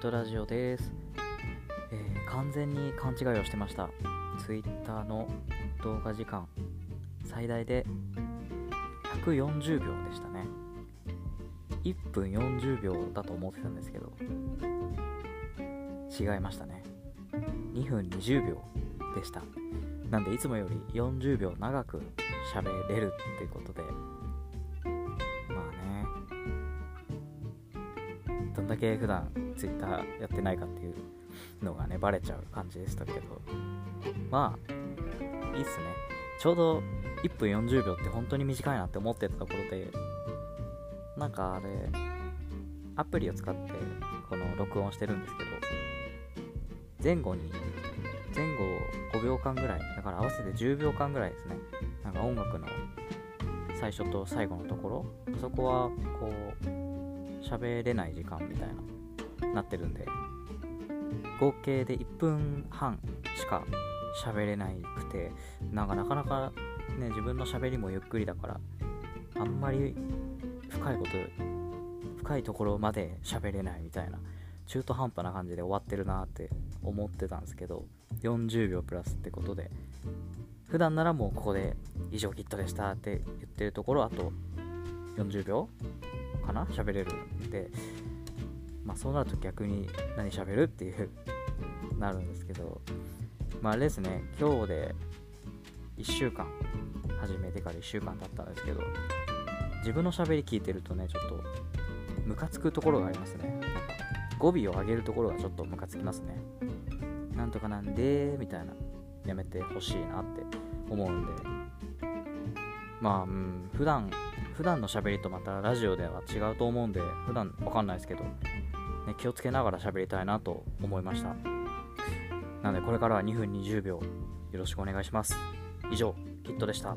トラジオです、えー完全に勘違いをしてました。Twitter の動画時間、最大で140秒でしたね。1分40秒だと思ってたんですけど、違いましたね。2分20秒でした。なんで、いつもより40秒長く喋れるっていうことで、まあね、どんだけ普段 Twitter やってないかっていうのがね、バレちゃう感じでしたけど、まあ、いいっすね。ちょうど1分40秒って本当に短いなって思ってたところで、なんかあれ、アプリを使ってこの録音してるんですけど、前後に、前後5秒間ぐらい、だから合わせて10秒間ぐらいですね、なんか音楽の最初と最後のところ、そこはこう、喋れない時間みたいな、なってるんで、合計で1分半しか喋れなくて、なんかなかなかね、自分の喋りもゆっくりだから、あんまり深いこと、深いところまで喋れないみたいな、中途半端な感じで終わってるなって思ってたんですけど、40秒プラスってことで、普段ならもうここで以上キットでしたって言ってるところ、あと40秒かな喋れるんで、まあそうなると逆に何喋るっていう なるんですけど、まああれですね、今日で1週間、始めてから1週間経ったんですけど、自分の喋り聞いてるとね、ちょっとムカつくところがありますね。語尾を上げるところがちょっとムカつきますね。なんとかなんで、みたいな、やめてほしいなって思うんで、まあ、うん、普段、普段の喋りとまたラジオでは違うと思うんで、普段わかんないですけど、ね、気をつけながら喋りたいなと思いました。なので、これからは2分20秒、よろしくお願いします。以上、キットでした。